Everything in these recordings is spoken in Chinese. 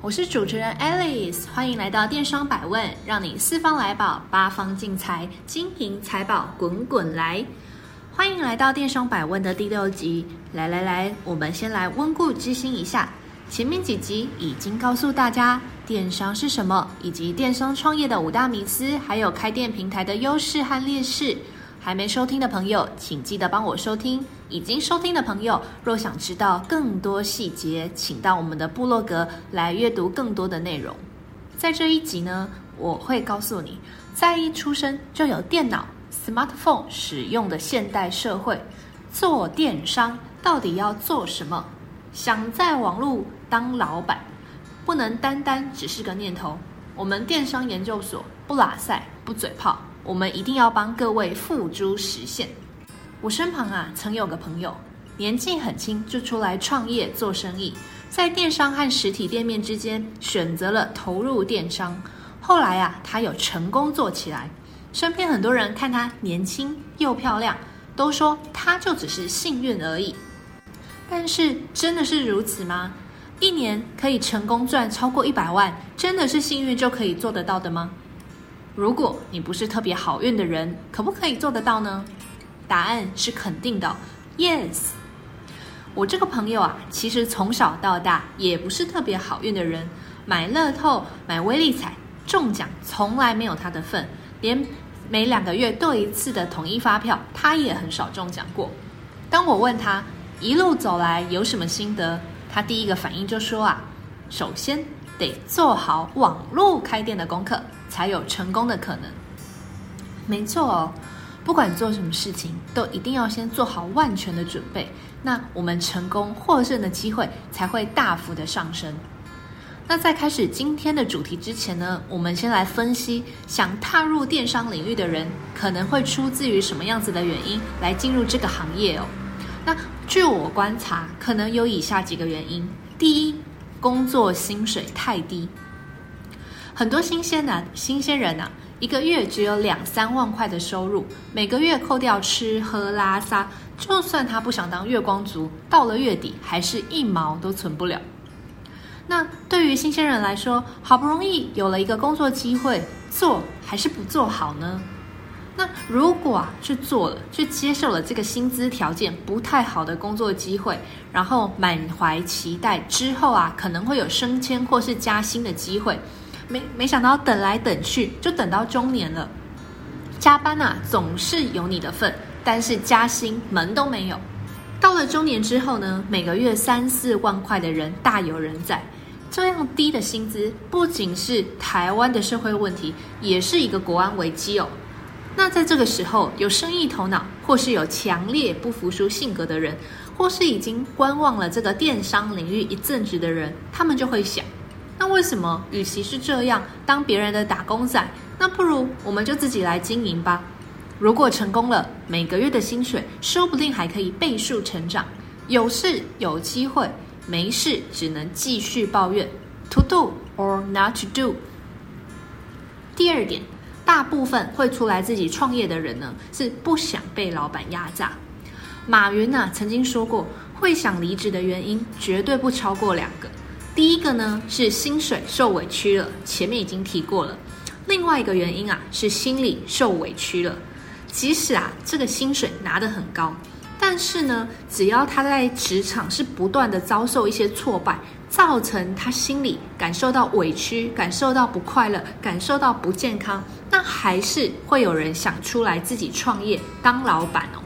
我是主持人 Alice，欢迎来到电商百问，让你四方来宝，八方进财，金银财宝滚滚来。欢迎来到电商百问的第六集。来来来，我们先来温故知新一下。前面几集已经告诉大家电商是什么，以及电商创业的五大迷思，还有开店平台的优势和劣势。还没收听的朋友，请记得帮我收听。已经收听的朋友，若想知道更多细节，请到我们的部落格来阅读更多的内容。在这一集呢，我会告诉你，在一出生就有电脑、smartphone 使用的现代社会，做电商到底要做什么？想在网络当老板，不能单单只是个念头。我们电商研究所不拉赛，不嘴炮。我们一定要帮各位付诸实现。我身旁啊，曾有个朋友，年纪很轻就出来创业做生意，在电商和实体店面之间选择了投入电商。后来啊，他有成功做起来。身边很多人看他年轻又漂亮，都说他就只是幸运而已。但是真的是如此吗？一年可以成功赚超过一百万，真的是幸运就可以做得到的吗？如果你不是特别好运的人，可不可以做得到呢？答案是肯定的，Yes。我这个朋友啊，其实从小到大也不是特别好运的人，买乐透、买威力彩中奖从来没有他的份，连每两个月兑一次的统一发票，他也很少中奖过。当我问他一路走来有什么心得，他第一个反应就说啊，首先得做好网络开店的功课。才有成功的可能。没错哦，不管做什么事情，都一定要先做好万全的准备，那我们成功获胜的机会才会大幅的上升。那在开始今天的主题之前呢，我们先来分析，想踏入电商领域的人可能会出自于什么样子的原因来进入这个行业哦。那据我观察，可能有以下几个原因：第一，工作薪水太低。很多新鲜男新鲜人啊，一个月只有两三万块的收入，每个月扣掉吃喝拉撒，就算他不想当月光族，到了月底还是一毛都存不了。那对于新鲜人来说，好不容易有了一个工作机会，做还是不做好呢？那如果啊去做了，去接受了这个薪资条件不太好的工作机会，然后满怀期待之后啊，可能会有升迁或是加薪的机会。没没想到等来等去就等到中年了，加班啊总是有你的份，但是加薪门都没有。到了中年之后呢，每个月三四万块的人大有人在。这样低的薪资不仅是台湾的社会问题，也是一个国安危机哦。那在这个时候，有生意头脑或是有强烈不服输性格的人，或是已经观望了这个电商领域一阵子的人，他们就会想。那为什么，与其是这样当别人的打工仔，那不如我们就自己来经营吧。如果成功了，每个月的薪水说不定还可以倍数成长。有事有机会，没事只能继续抱怨。To do or not to do。第二点，大部分会出来自己创业的人呢，是不想被老板压榨。马云呢、曾经说过，会想离职的原因绝对不超过两个。第一个呢是薪水受委屈了，前面已经提过了。另外一个原因啊是心里受委屈了。即使啊这个薪水拿得很高，但是呢，只要他在职场是不断的遭受一些挫败，造成他心里感受到委屈，感受到不快乐，感受到不健康，那还是会有人想出来自己创业当老板哦。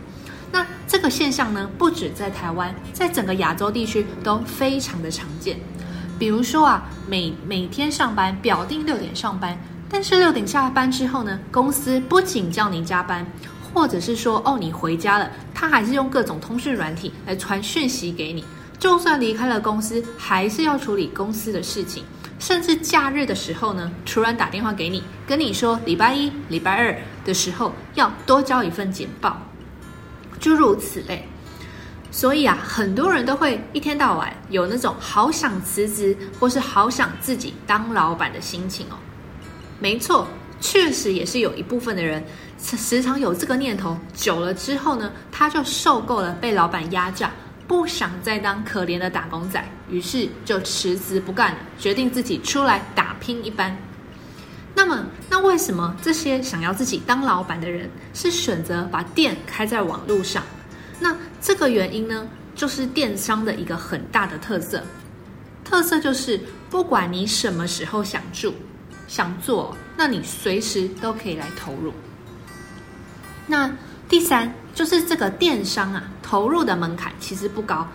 那这个现象呢，不止在台湾，在整个亚洲地区都非常的常见。比如说啊，每每天上班表定六点上班，但是六点下班之后呢，公司不仅叫你加班，或者是说哦你回家了，他还是用各种通讯软体来传讯息给你，就算离开了公司，还是要处理公司的事情。甚至假日的时候呢，突然打电话给你，跟你说礼拜一、礼拜二的时候要多交一份简报，诸如此类。所以啊，很多人都会一天到晚有那种好想辞职，或是好想自己当老板的心情哦。没错，确实也是有一部分的人时常有这个念头，久了之后呢，他就受够了被老板压榨。不想再当可怜的打工仔，于是就辞职不干了，决定自己出来打拼一番。那么，那为什么这些想要自己当老板的人是选择把店开在网络上？那这个原因呢，就是电商的一个很大的特色。特色就是，不管你什么时候想做、想做，那你随时都可以来投入。那第三就是这个电商啊。投入的门槛其实不高，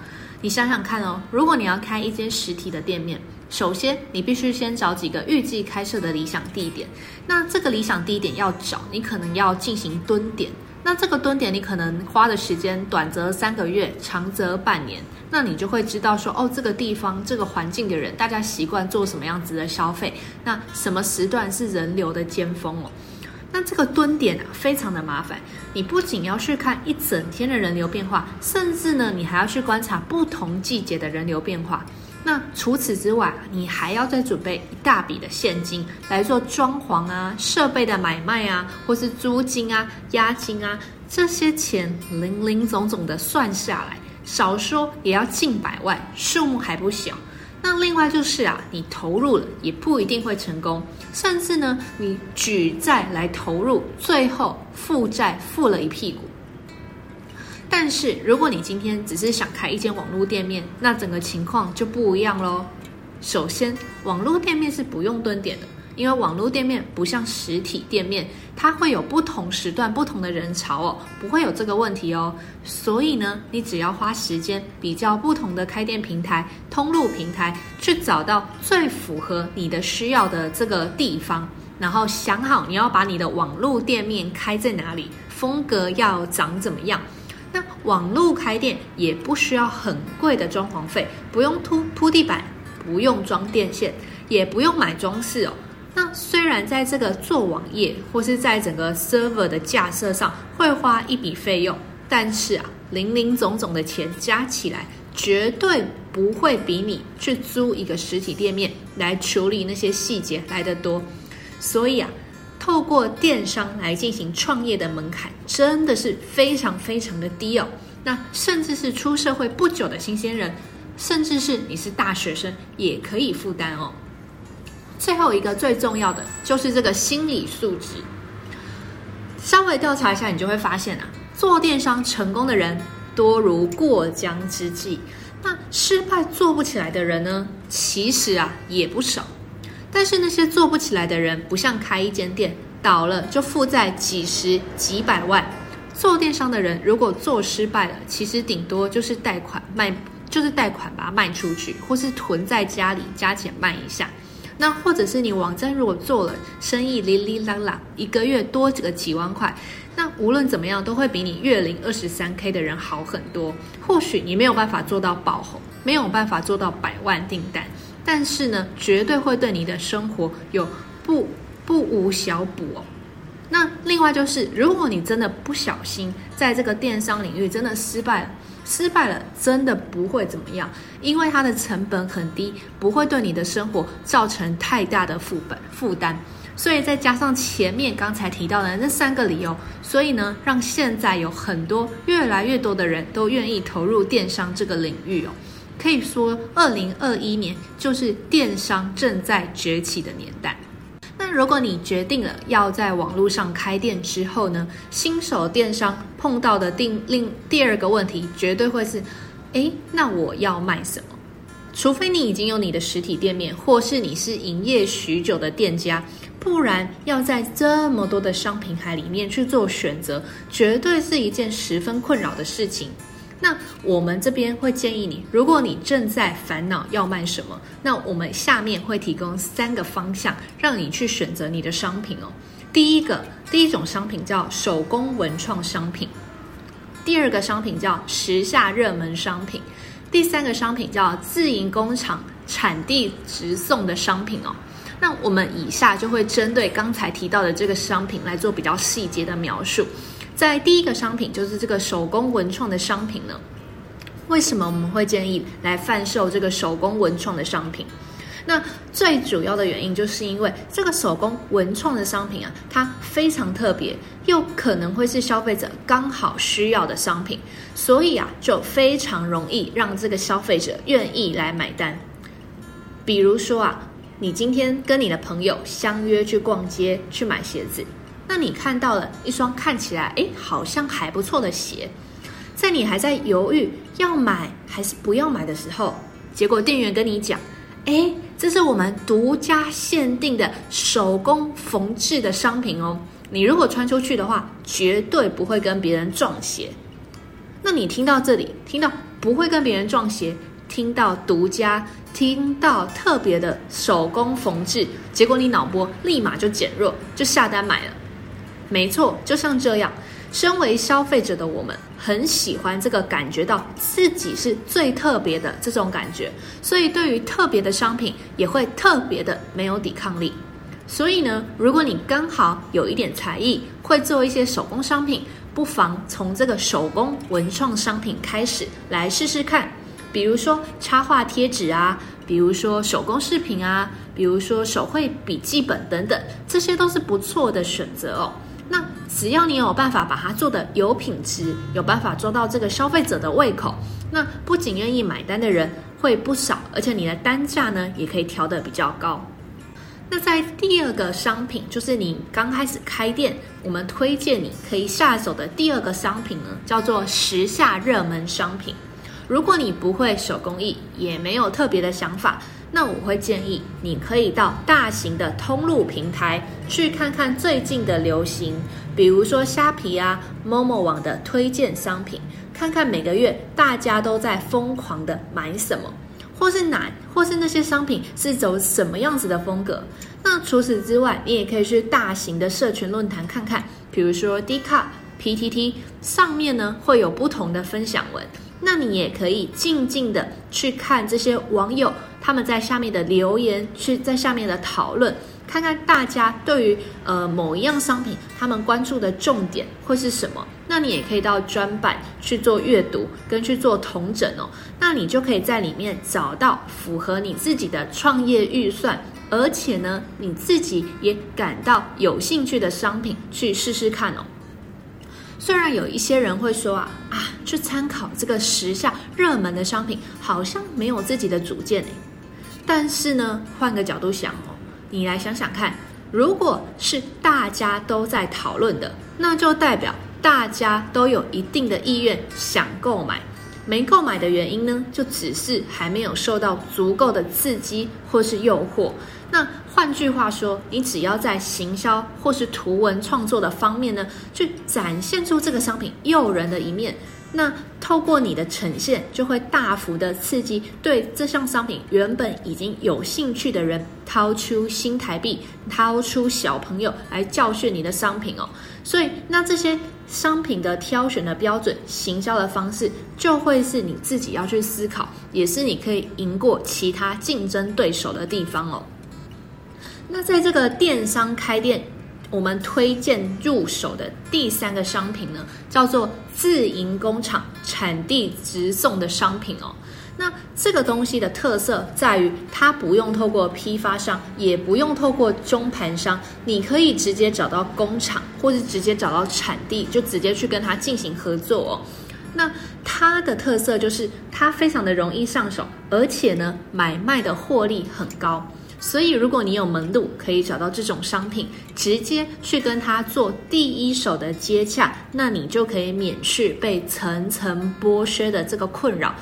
你想想看哦，如果你要开一间实体的店面，首先你必须先找几个预计开设的理想地点。那这个理想地点要找，你可能要进行蹲点。那这个蹲点你可能花的时间短则三个月，长则半年。那你就会知道说，哦，这个地方这个环境的人，大家习惯做什么样子的消费？那什么时段是人流的尖峰哦？那这个蹲点啊，非常的麻烦。你不仅要去看一整天的人流变化，甚至呢，你还要去观察不同季节的人流变化。那除此之外，你还要再准备一大笔的现金来做装潢啊、设备的买卖啊，或是租金啊、押金啊，这些钱零零总总的算下来，少说也要近百万，数目还不小。那另外就是啊，你投入了也不一定会成功，甚至呢，你举债来投入，最后负债负了一屁股。但是如果你今天只是想开一间网络店面，那整个情况就不一样喽。首先，网络店面是不用蹲点的。因为网络店面不像实体店面，它会有不同时段、不同的人潮哦，不会有这个问题哦。所以呢，你只要花时间比较不同的开店平台、通路平台，去找到最符合你的需要的这个地方，然后想好你要把你的网络店面开在哪里，风格要长怎么样。那网络开店也不需要很贵的装潢费，不用铺铺地板，不用装电线，也不用买装饰哦。那虽然在这个做网页或是在整个 server 的架设上会花一笔费用，但是啊，零零总总的钱加起来，绝对不会比你去租一个实体店面来处理那些细节来得多。所以啊，透过电商来进行创业的门槛真的是非常非常的低哦。那甚至是出社会不久的新鲜人，甚至是你是大学生，也可以负担哦。最后一个最重要的就是这个心理素质。稍微调查一下，你就会发现啊，做电商成功的人多如过江之鲫，那失败做不起来的人呢，其实啊也不少。但是那些做不起来的人，不像开一间店倒了就负债几十几百万。做电商的人如果做失败了，其实顶多就是贷款卖，就是贷款把它卖出去，或是囤在家里加钱卖一下。那或者是你网站如果做了生意，哩哩啦啦，一个月多几个几万块，那无论怎么样都会比你月领二十三 K 的人好很多。或许你没有办法做到爆红，没有办法做到百万订单，但是呢，绝对会对你的生活有不不无小补哦。那另外就是，如果你真的不小心在这个电商领域真的失败了。失败了，真的不会怎么样，因为它的成本很低，不会对你的生活造成太大的负本负担。所以再加上前面刚才提到的那三个理由，所以呢，让现在有很多越来越多的人都愿意投入电商这个领域哦。可以说，二零二一年就是电商正在崛起的年代。那如果你决定了要在网络上开店之后呢，新手电商碰到的第另第二个问题绝对会是，诶，那我要卖什么？除非你已经有你的实体店面，或是你是营业许久的店家，不然要在这么多的商品海里面去做选择，绝对是一件十分困扰的事情。那我们这边会建议你，如果你正在烦恼要卖什么，那我们下面会提供三个方向，让你去选择你的商品哦。第一个，第一种商品叫手工文创商品；第二个商品叫时下热门商品；第三个商品叫自营工厂产地直送的商品哦。那我们以下就会针对刚才提到的这个商品来做比较细节的描述。在第一个商品，就是这个手工文创的商品呢，为什么我们会建议来贩售这个手工文创的商品？那最主要的原因，就是因为这个手工文创的商品啊，它非常特别，又可能会是消费者刚好需要的商品，所以啊，就非常容易让这个消费者愿意来买单。比如说啊。你今天跟你的朋友相约去逛街去买鞋子，那你看到了一双看起来诶好像还不错的鞋，在你还在犹豫要买还是不要买的时候，结果店员跟你讲，诶这是我们独家限定的手工缝制的商品哦，你如果穿出去的话，绝对不会跟别人撞鞋。那你听到这里，听到不会跟别人撞鞋。听到独家，听到特别的手工缝制，结果你脑波立马就减弱，就下单买了。没错，就像这样，身为消费者的我们，很喜欢这个感觉到自己是最特别的这种感觉，所以对于特别的商品也会特别的没有抵抗力。所以呢，如果你刚好有一点才艺，会做一些手工商品，不妨从这个手工文创商品开始来试试看。比如说插画贴纸啊，比如说手工饰品啊，比如说手绘笔记本等等，这些都是不错的选择哦。那只要你有办法把它做得有品质，有办法做到这个消费者的胃口，那不仅愿意买单的人会不少，而且你的单价呢也可以调得比较高。那在第二个商品，就是你刚开始开店，我们推荐你可以下手的第二个商品呢，叫做时下热门商品。如果你不会手工艺，也没有特别的想法，那我会建议你可以到大型的通路平台去看看最近的流行，比如说虾皮啊、Momo 网的推荐商品，看看每个月大家都在疯狂的买什么，或是哪，或是那些商品是走什么样子的风格。那除此之外，你也可以去大型的社群论坛看看，比如说 Dcard、PTT 上面呢会有不同的分享文。那你也可以静静的去看这些网友他们在下面的留言，去在下面的讨论，看看大家对于呃某一样商品他们关注的重点会是什么。那你也可以到专版去做阅读跟去做同整哦。那你就可以在里面找到符合你自己的创业预算，而且呢你自己也感到有兴趣的商品去试试看哦。虽然有一些人会说啊啊，去参考这个时下热门的商品，好像没有自己的主见诶。但是呢，换个角度想哦，你来想想看，如果是大家都在讨论的，那就代表大家都有一定的意愿想购买。没购买的原因呢，就只是还没有受到足够的刺激或是诱惑。那换句话说，你只要在行销或是图文创作的方面呢，去展现出这个商品诱人的一面，那透过你的呈现，就会大幅的刺激对这项商品原本已经有兴趣的人，掏出新台币，掏出小朋友来教训你的商品哦。所以，那这些商品的挑选的标准、行销的方式，就会是你自己要去思考，也是你可以赢过其他竞争对手的地方哦。那在这个电商开店，我们推荐入手的第三个商品呢，叫做自营工厂产地直送的商品哦。那这个东西的特色在于，它不用透过批发商，也不用透过中盘商，你可以直接找到工厂，或是直接找到产地，就直接去跟它进行合作哦。那它的特色就是它非常的容易上手，而且呢，买卖的获利很高。所以，如果你有门路，可以找到这种商品，直接去跟他做第一手的接洽，那你就可以免去被层层剥削的这个困扰。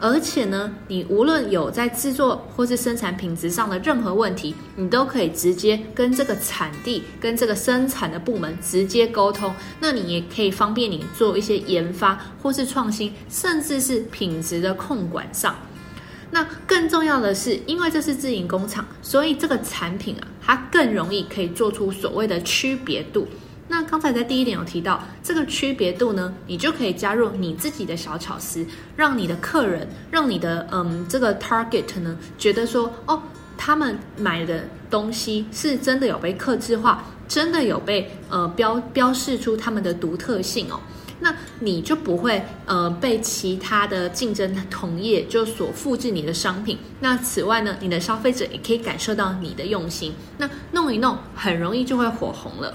而且呢，你无论有在制作或是生产品质上的任何问题，你都可以直接跟这个产地、跟这个生产的部门直接沟通。那你也可以方便你做一些研发或是创新，甚至是品质的控管上。那更重要的是，因为这是自营工厂，所以这个产品啊，它更容易可以做出所谓的区别度。那刚才在第一点有提到这个区别度呢，你就可以加入你自己的小巧思，让你的客人，让你的嗯这个 target 呢觉得说哦，他们买的东西是真的有被客制化，真的有被呃标标示出他们的独特性哦。那你就不会呃被其他的竞争同业就所复制你的商品。那此外呢，你的消费者也可以感受到你的用心。那弄一弄，很容易就会火红了。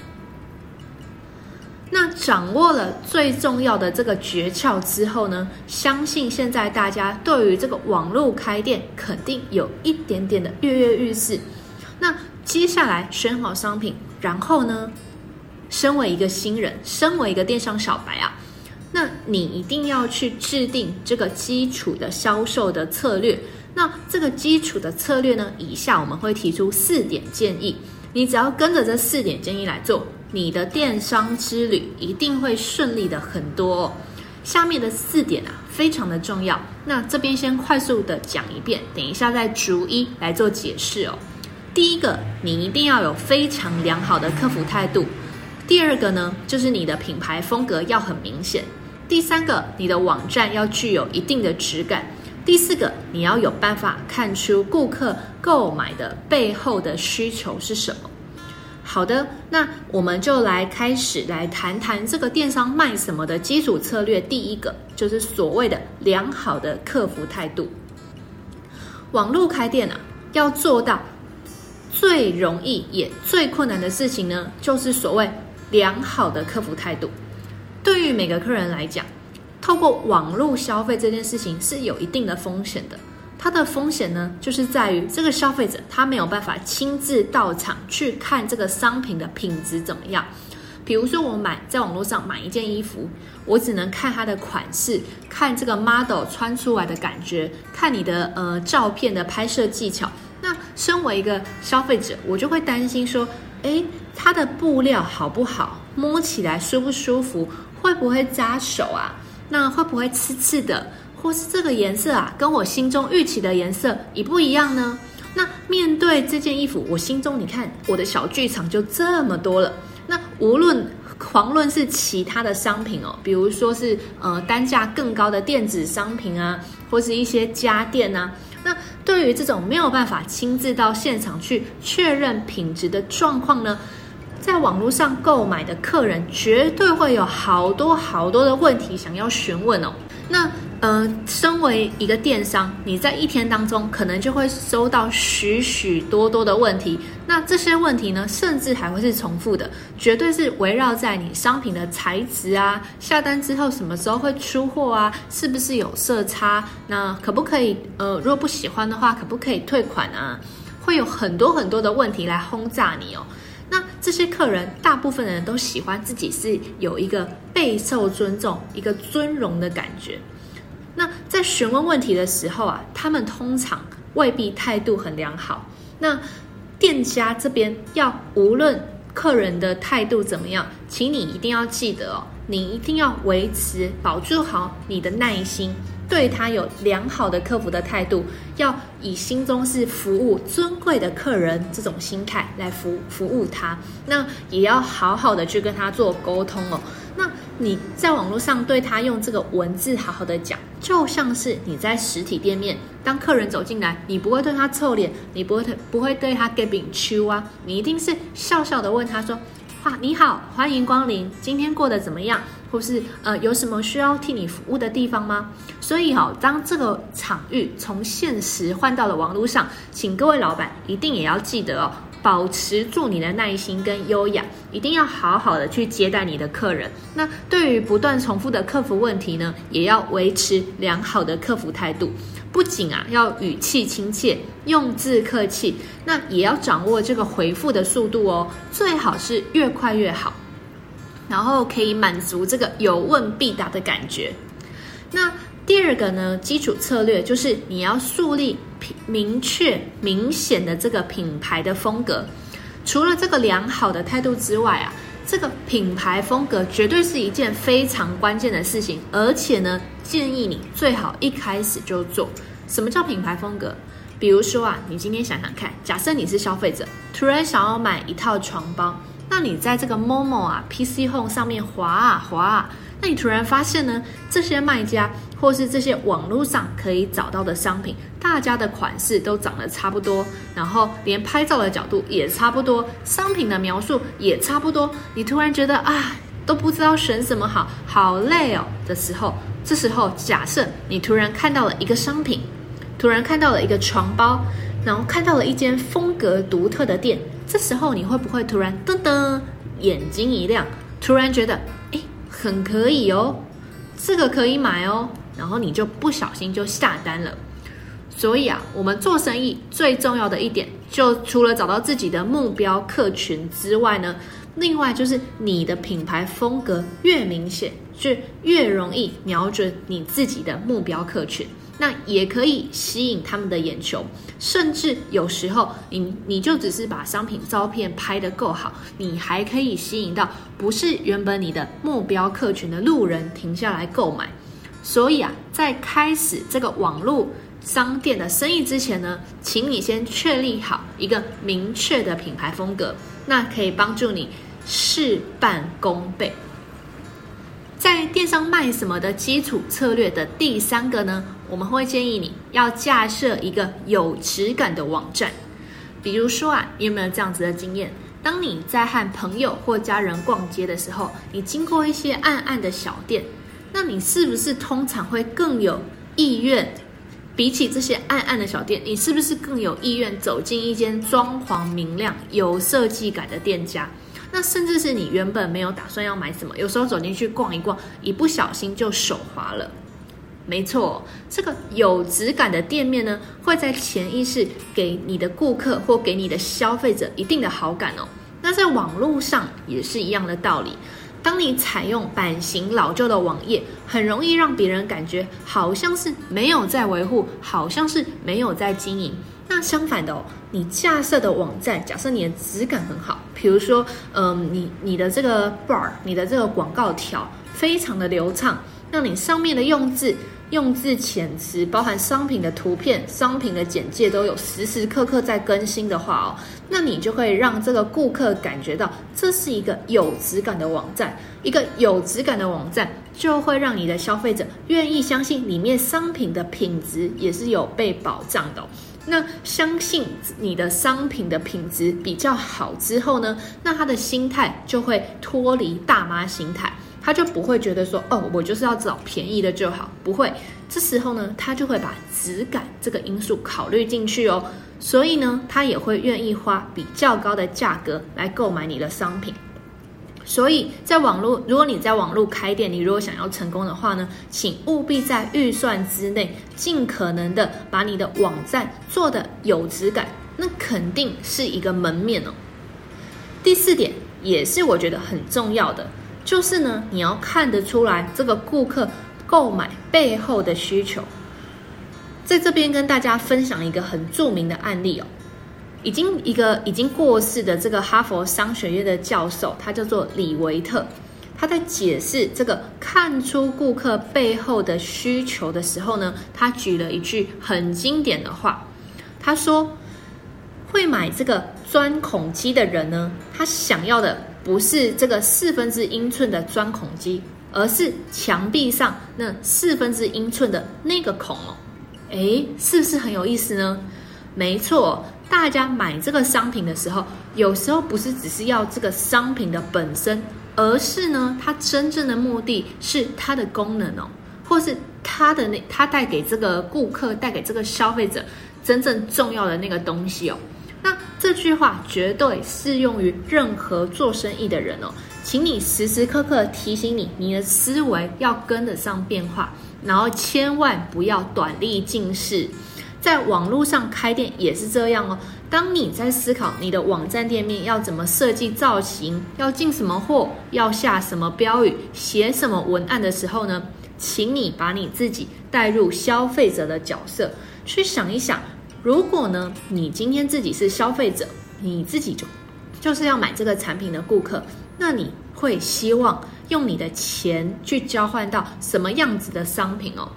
那掌握了最重要的这个诀窍之后呢，相信现在大家对于这个网络开店肯定有一点点的跃跃欲试。那接下来选好商品，然后呢，身为一个新人，身为一个电商小白啊，那你一定要去制定这个基础的销售的策略。那这个基础的策略呢，以下我们会提出四点建议，你只要跟着这四点建议来做，你的电商之旅一定会顺利的很多哦。下面的四点啊，非常的重要。那这边先快速的讲一遍，等一下再逐一来做解释哦。第一个，你一定要有非常良好的客服态度。第二个呢，就是你的品牌风格要很明显。第三个，你的网站要具有一定的质感。第四个，你要有办法看出顾客购买的背后的需求是什么。好的，那我们就来开始来谈谈这个电商卖什么的基础策略。第一个就是所谓的良好的客服态度。网络开店啊，要做到最容易也最困难的事情呢，就是所谓。良好的客服态度，对于每个客人来讲，透过网络消费这件事情是有一定的风险的。它的风险呢，就是在于这个消费者他没有办法亲自到场去看这个商品的品质怎么样。比如说，我买在网络上买一件衣服，我只能看它的款式，看这个 model 穿出来的感觉，看你的呃照片的拍摄技巧。那身为一个消费者，我就会担心说，诶，它的布料好不好？摸起来舒不舒服？会不会扎手啊？那会不会刺刺的？或是这个颜色啊，跟我心中预期的颜色一不一样呢？那面对这件衣服，我心中你看我的小剧场就这么多了。那无论遑论是其他的商品哦，比如说是呃单价更高的电子商品啊，或是一些家电啊。那对于这种没有办法亲自到现场去确认品质的状况呢，在网络上购买的客人绝对会有好多好多的问题想要询问哦。那呃，身为一个电商，你在一天当中可能就会收到许许多多的问题。那这些问题呢，甚至还会是重复的，绝对是围绕在你商品的材质啊，下单之后什么时候会出货啊，是不是有色差？那可不可以呃，如果不喜欢的话，可不可以退款啊？会有很多很多的问题来轰炸你哦。那这些客人，大部分的人都喜欢自己是有一个备受尊重、一个尊荣的感觉。那在询问问题的时候啊，他们通常未必态度很良好。那店家这边要无论客人的态度怎么样，请你一定要记得哦，你一定要维持、保住好你的耐心。对他有良好的客服的态度，要以心中是服务尊贵的客人这种心态来服服务他，那也要好好的去跟他做沟通哦。那你在网络上对他用这个文字好好的讲，就像是你在实体店面，当客人走进来，你不会对他臭脸，你不会不会对他给饼秋啊，你一定是笑笑的问他说：“你好，欢迎光临，今天过得怎么样？”或是呃，有什么需要替你服务的地方吗？所以、哦，当这个场域从现实换到了网络上，请各位老板一定也要记得哦，保持住你的耐心跟优雅，一定要好好的去接待你的客人。那对于不断重复的客服问题呢，也要维持良好的客服态度，不仅啊要语气亲切，用字客气，那也要掌握这个回复的速度哦，最好是越快越好。然后可以满足这个有问必答的感觉。那第二个呢，基础策略就是你要树立明确、明显的这个品牌的风格。除了这个良好的态度之外啊，这个品牌风格绝对是一件非常关键的事情。而且呢，建议你最好一开始就做。什么叫品牌风格？比如说啊，你今天想想看，假设你是消费者，突然想要买一套床包。那你在这个 Momo 啊、PC Home 上面滑啊滑啊，那你突然发现呢，这些卖家或是这些网络上可以找到的商品，大家的款式都长得差不多，然后连拍照的角度也差不多，商品的描述也差不多，你突然觉得啊，都不知道选什么好，好累哦的时候，这时候假设你突然看到了一个商品，突然看到了一个床包，然后看到了一间风格独特的店。这时候你会不会突然噔噔眼睛一亮，突然觉得诶很可以哦，这个可以买哦，然后你就不小心就下单了。所以啊，我们做生意最重要的一点，就除了找到自己的目标客群之外呢，另外就是你的品牌风格越明显，就越容易瞄准你自己的目标客群。那也可以吸引他们的眼球，甚至有时候你你就只是把商品照片拍得够好，你还可以吸引到不是原本你的目标客群的路人停下来购买。所以啊，在开始这个网络商店的生意之前呢，请你先确立好一个明确的品牌风格，那可以帮助你事半功倍。在电商卖什么的基础策略的第三个呢，我们会建议你要架设一个有质感的网站。比如说啊，你有没有这样子的经验？当你在和朋友或家人逛街的时候，你经过一些暗暗的小店，那你是不是通常会更有意愿？比起这些暗暗的小店，你是不是更有意愿走进一间装潢明亮、有设计感的店家？那甚至是你原本没有打算要买什么，有时候走进去逛一逛，一不小心就手滑了。没错，这个有质感的店面呢，会在潜意识给你的顾客或给你的消费者一定的好感哦。那在网络上也是一样的道理。当你采用版型老旧的网页，很容易让别人感觉好像是没有在维护，好像是没有在经营。那相反的哦，你架设的网站，假设你的质感很好，比如说，嗯，你你的这个 bar，你的这个广告条非常的流畅，那你上面的用字、用字遣词，包含商品的图片、商品的简介，都有时时刻刻在更新的话哦，那你就会让这个顾客感觉到这是一个有质感的网站，一个有质感的网站就会让你的消费者愿意相信里面商品的品质也是有被保障的。那相信你的商品的品质比较好之后呢，那他的心态就会脱离大妈心态，他就不会觉得说，哦，我就是要找便宜的就好，不会。这时候呢，他就会把质感这个因素考虑进去哦，所以呢，他也会愿意花比较高的价格来购买你的商品。所以在网络，如果你在网络开店，你如果想要成功的话呢，请务必在预算之内，尽可能的把你的网站做的有质感，那肯定是一个门面哦。第四点也是我觉得很重要的，就是呢，你要看得出来这个顾客购买背后的需求。在这边跟大家分享一个很著名的案例哦。已经一个已经过世的这个哈佛商学院的教授，他叫做李维特。他在解释这个看出顾客背后的需求的时候呢，他举了一句很经典的话。他说：“会买这个钻孔机的人呢，他想要的不是这个四分之英寸的钻孔机，而是墙壁上那四分之英寸的那个孔哦。诶，是不是很有意思呢？没错。”大家买这个商品的时候，有时候不是只是要这个商品的本身，而是呢，它真正的目的是它的功能哦，或是它的那它带给这个顾客、带给这个消费者真正重要的那个东西哦。那这句话绝对适用于任何做生意的人哦，请你时时刻刻提醒你，你的思维要跟得上变化，然后千万不要短利近视。在网络上开店也是这样哦。当你在思考你的网站店面要怎么设计造型，要进什么货，要下什么标语，写什么文案的时候呢，请你把你自己带入消费者的角色，去想一想，如果呢，你今天自己是消费者，你自己就就是要买这个产品的顾客，那你会希望用你的钱去交换到什么样子的商品哦？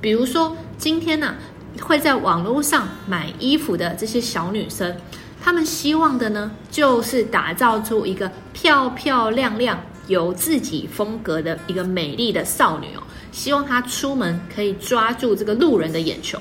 比如说今天呢、会在网络上买衣服的这些小女生，她们希望的呢，就是打造出一个漂漂亮亮、有自己风格的一个美丽的少女哦。希望她出门可以抓住这个路人的眼球。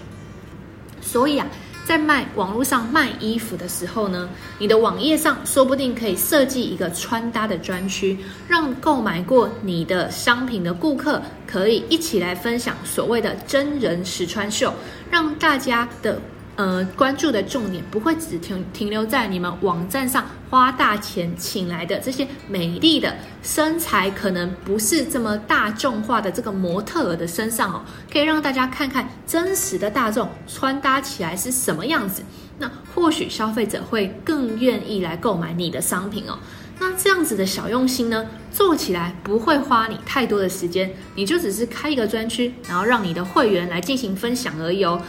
所以啊，在卖网络上卖衣服的时候呢，你的网页上说不定可以设计一个穿搭的专区，让购买过你的商品的顾客可以一起来分享所谓的真人实穿秀，让大家的。呃，关注的重点不会只停停留在你们网站上花大钱请来的这些美丽的身材，可能不是这么大众化的这个模特儿的身上哦，可以让大家看看真实的大众穿搭起来是什么样子。那或许消费者会更愿意来购买你的商品哦。那这样子的小用心呢，做起来不会花你太多的时间，你就只是开一个专区，然后让你的会员来进行分享而已哦。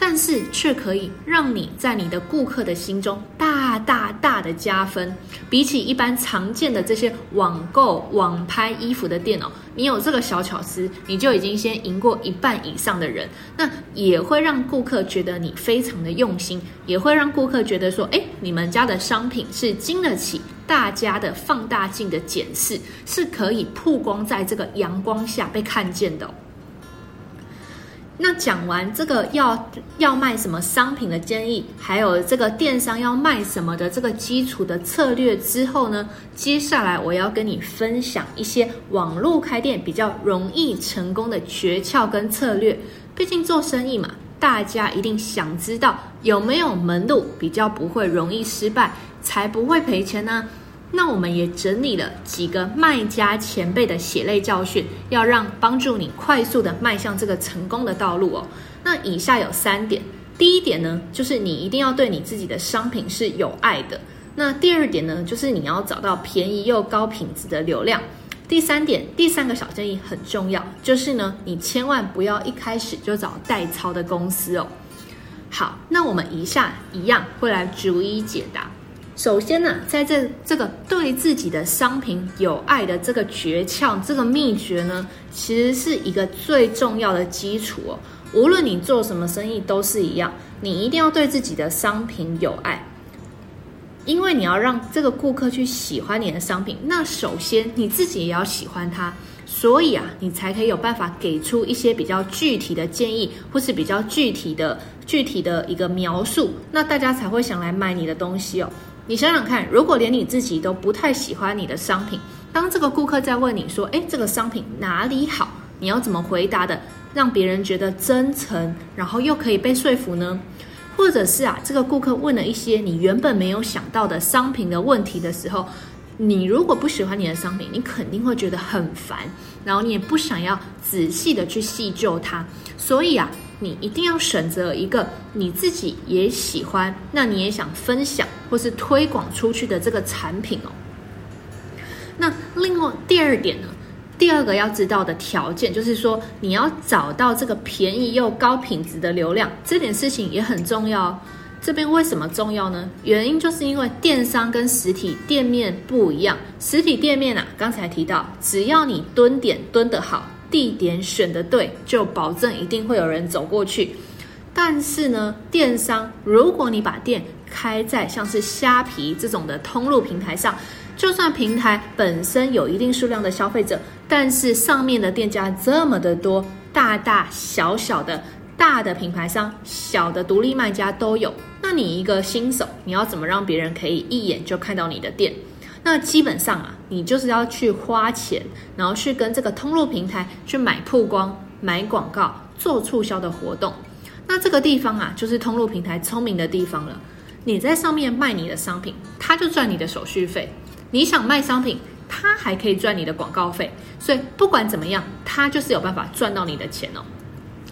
但是却可以让你在你的顾客的心中大大大的加分，比起一般常见的这些网购网拍衣服的店哦，你有这个小巧思，你就已经先赢过一半以上的人。那也会让顾客觉得你非常的用心，也会让顾客觉得说，哎，你们家的商品是经得起大家的放大镜的检视，是可以曝光在这个阳光下被看见的。那讲完这个要要卖什么商品的建议，还有这个电商要卖什么的这个基础的策略之后呢，接下来我要跟你分享一些网络开店比较容易成功的诀窍跟策略。毕竟做生意嘛，大家一定想知道有没有门路，比较不会容易失败，才不会赔钱呢。那我们也整理了几个卖家前辈的血泪教训，要让帮助你快速的迈向这个成功的道路哦。那以下有三点，第一点呢，就是你一定要对你自己的商品是有爱的。那第二点呢，就是你要找到便宜又高品质的流量。第三点，第三个小建议很重要，就是呢，你千万不要一开始就找代操的公司哦。好，那我们以下一样会来逐一解答。首先呢，在这这个对自己的商品有爱的这个诀窍，这个秘诀呢，其实是一个最重要的基础哦。无论你做什么生意都是一样，你一定要对自己的商品有爱，因为你要让这个顾客去喜欢你的商品，那首先你自己也要喜欢它，所以啊，你才可以有办法给出一些比较具体的建议，或是比较具体的具体的一个描述，那大家才会想来买你的东西哦。你想想看，如果连你自己都不太喜欢你的商品，当这个顾客在问你说：“诶，这个商品哪里好？”你要怎么回答的，让别人觉得真诚，然后又可以被说服呢？或者是啊，这个顾客问了一些你原本没有想到的商品的问题的时候，你如果不喜欢你的商品，你肯定会觉得很烦，然后你也不想要仔细的去细究它，所以啊。你一定要选择一个你自己也喜欢，那你也想分享或是推广出去的这个产品哦。那另外第二点呢，第二个要知道的条件就是说，你要找到这个便宜又高品质的流量，这点事情也很重要哦。这边为什么重要呢？原因就是因为电商跟实体店面不一样，实体店面啊，刚才提到，只要你蹲点蹲得好。地点选的对，就保证一定会有人走过去。但是呢，电商如果你把店开在像是虾皮这种的通路平台上，就算平台本身有一定数量的消费者，但是上面的店家这么的多，大大小小的、大的品牌商、小的独立卖家都有，那你一个新手，你要怎么让别人可以一眼就看到你的店？那基本上啊，你就是要去花钱，然后去跟这个通路平台去买曝光、买广告、做促销的活动。那这个地方啊，就是通路平台聪明的地方了。你在上面卖你的商品，他就赚你的手续费；你想卖商品，他还可以赚你的广告费。所以不管怎么样，他就是有办法赚到你的钱哦。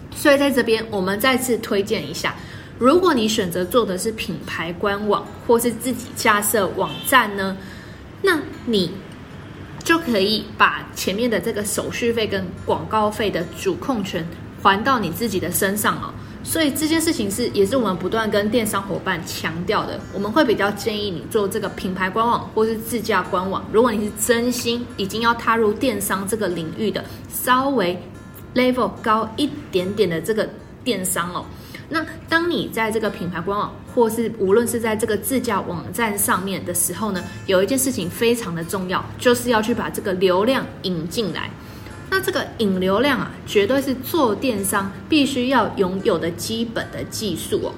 所以在这边，我们再次推荐一下，如果你选择做的是品牌官网，或是自己架设网站呢，那你就可以把前面的这个手续费跟广告费的主控权还到你自己的身上哦。所以这件事情是也是我们不断跟电商伙伴强调的。我们会比较建议你做这个品牌官网或是自架官网。如果你是真心已经要踏入电商这个领域的，稍微 level 高一点点的这个电商哦，那当你在这个品牌官网，或是无论是在这个自驾网站上面的时候呢，有一件事情非常的重要，就是要去把这个流量引进来。那这个引流量啊，绝对是做电商必须要拥有的基本的技术哦。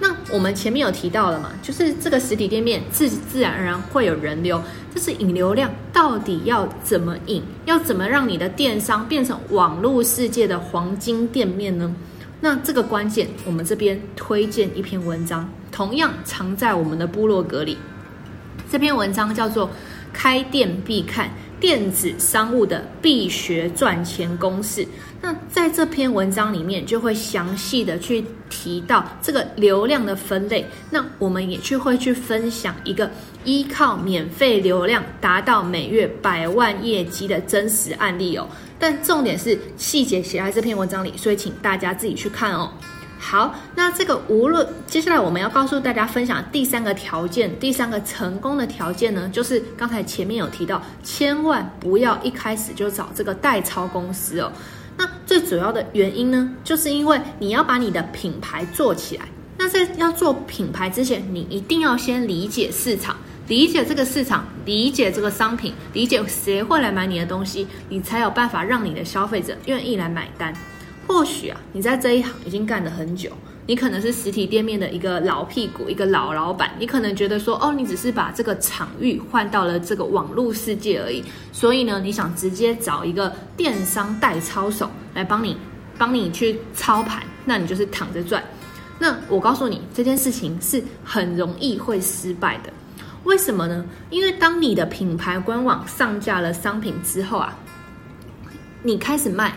那我们前面有提到了嘛，就是这个实体店面自自然而然会有人流，就是引流量到底要怎么引，要怎么让你的电商变成网络世界的黄金店面呢？那这个关键，我们这边推荐一篇文章，同样藏在我们的部落格里。这篇文章叫做《开店必看》。电子商务的必学赚钱公式。那在这篇文章里面，就会详细的去提到这个流量的分类。那我们也去会去分享一个依靠免费流量达到每月百万业绩的真实案例哦。但重点是细节写在这篇文章里，所以请大家自己去看哦。好，那这个无论接下来我们要告诉大家分享第三个条件，第三个成功的条件呢，就是刚才前面有提到，千万不要一开始就找这个代抄公司哦。那最主要的原因呢，就是因为你要把你的品牌做起来。那在要做品牌之前，你一定要先理解市场，理解这个市场，理解这个商品，理解谁会来买你的东西，你才有办法让你的消费者愿意来买单。或许啊，你在这一行已经干了很久，你可能是实体店面的一个老屁股，一个老老板。你可能觉得说，哦，你只是把这个场域换到了这个网络世界而已。所以呢，你想直接找一个电商代操手来帮你，帮你去操盘，那你就是躺着赚。那我告诉你，这件事情是很容易会失败的。为什么呢？因为当你的品牌官网上架了商品之后啊，你开始卖。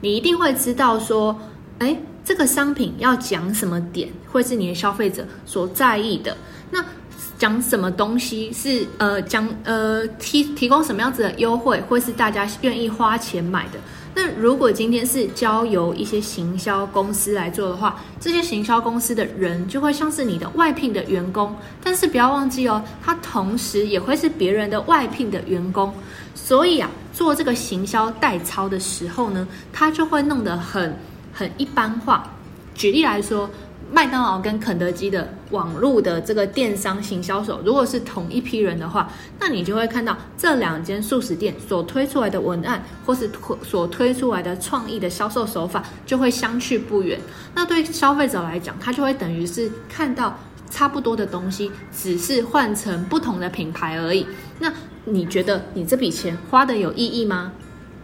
你一定会知道说，哎，这个商品要讲什么点，会是你的消费者所在意的。那讲什么东西是呃讲呃提提供什么样子的优惠，会是大家愿意花钱买的。那如果今天是交由一些行销公司来做的话，这些行销公司的人就会像是你的外聘的员工，但是不要忘记哦，他同时也会是别人的外聘的员工。所以啊，做这个行销代操的时候呢，他就会弄得很很一般化。举例来说，麦当劳跟肯德基的网络的这个电商行销手，如果是同一批人的话，那你就会看到这两间速食店所推出来的文案，或是所推出来的创意的销售手法，就会相去不远。那对消费者来讲，他就会等于是看到差不多的东西，只是换成不同的品牌而已。那你觉得你这笔钱花的有意义吗？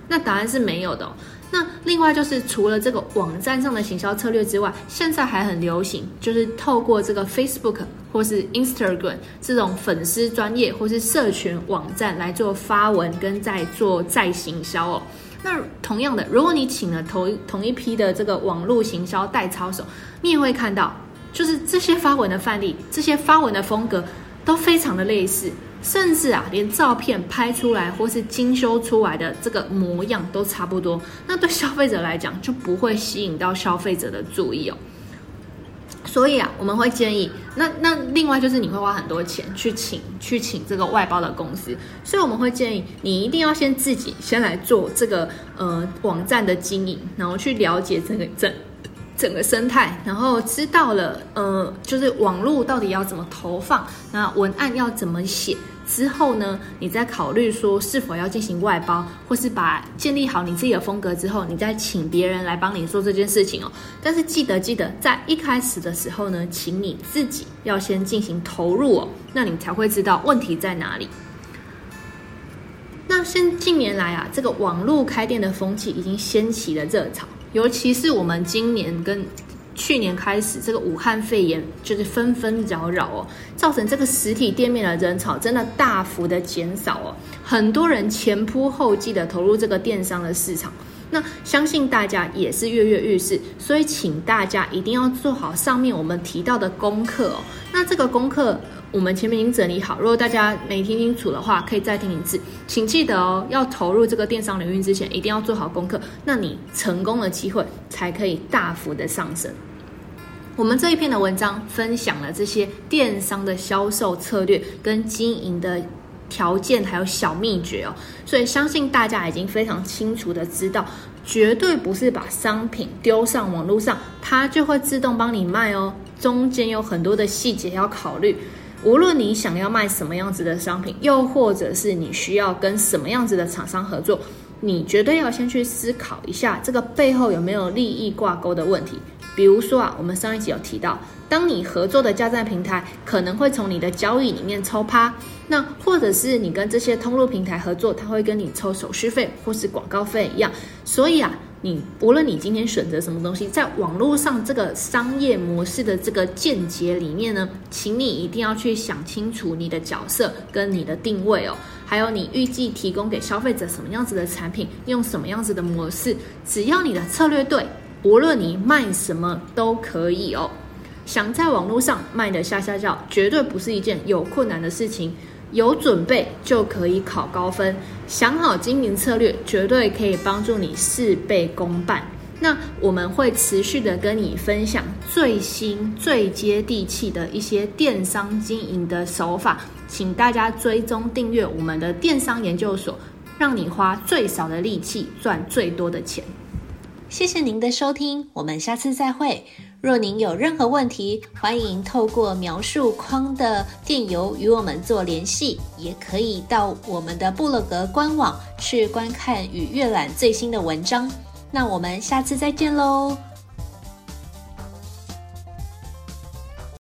那答案是没有的。那另外就是除了这个网站上的行销策略之外，现在还很流行，就是透过这个 Facebook 或是 Instagram 这种粉丝专业或是社群网站来做发文跟在做再行销哦。那同样的，如果你请了同同一批的这个网络行销代操手，你也会看到，就是这些发文的范例，这些发文的风格都非常的类似。甚至啊，连照片拍出来或是精修出来的这个模样都差不多，那对消费者来讲就不会吸引到消费者的注意哦。所以啊，我们会建议，那那另外就是你会花很多钱去请去请这个外包的公司，所以我们会建议你一定要先自己先来做这个呃网站的经营，然后去了解这个整整个生态，然后知道了呃就是网络到底要怎么投放，那文案要怎么写。之后呢，你再考虑说是否要进行外包，或是把建立好你自己的风格之后，你再请别人来帮你做这件事情哦。但是记得记得，在一开始的时候呢，请你自己要先进行投入哦，那你才会知道问题在哪里。那现近年来啊，这个网络开店的风气已经掀起了热潮，尤其是我们今年跟。去年开始，这个武汉肺炎就是纷纷扰扰哦，造成这个实体店面的人潮真的大幅的减少哦，很多人前仆后继的投入这个电商的市场，那相信大家也是跃跃欲试，所以请大家一定要做好上面我们提到的功课哦。那这个功课我们前面已经整理好，如果大家没听清楚的话，可以再听一次。请记得哦，要投入这个电商领域之前，一定要做好功课，那你成功的机会才可以大幅的上升。我们这一篇的文章分享了这些电商的销售策略跟经营的条件还有小秘诀哦。所以相信大家已经非常清楚的知道，绝对不是把商品丢上网络上，它就会自动帮你卖哦。中间有很多的细节要考虑。无论你想要卖什么样子的商品，又或者是你需要跟什么样子的厂商合作，你绝对要先去思考一下这个背后有没有利益挂钩的问题。比如说啊，我们上一集有提到，当你合作的架站平台可能会从你的交易里面抽趴，那或者是你跟这些通路平台合作，他会跟你抽手续费或是广告费一样。所以啊。你无论你今天选择什么东西，在网络上这个商业模式的这个见解里面呢，请你一定要去想清楚你的角色跟你的定位哦，还有你预计提供给消费者什么样子的产品，用什么样子的模式，只要你的策略对，无论你卖什么都可以哦。想在网络上卖得吓吓叫，绝对不是一件有困难的事情。有准备就可以考高分，想好经营策略，绝对可以帮助你事倍功半。那我们会持续的跟你分享最新、最接地气的一些电商经营的手法，请大家追踪订阅我们的电商研究所，让你花最少的力气赚最多的钱。谢谢您的收听，我们下次再会。若您有任何问题，欢迎透过描述框的电邮与我们做联系，也可以到我们的布洛格官网去观看与阅览最新的文章。那我们下次再见喽。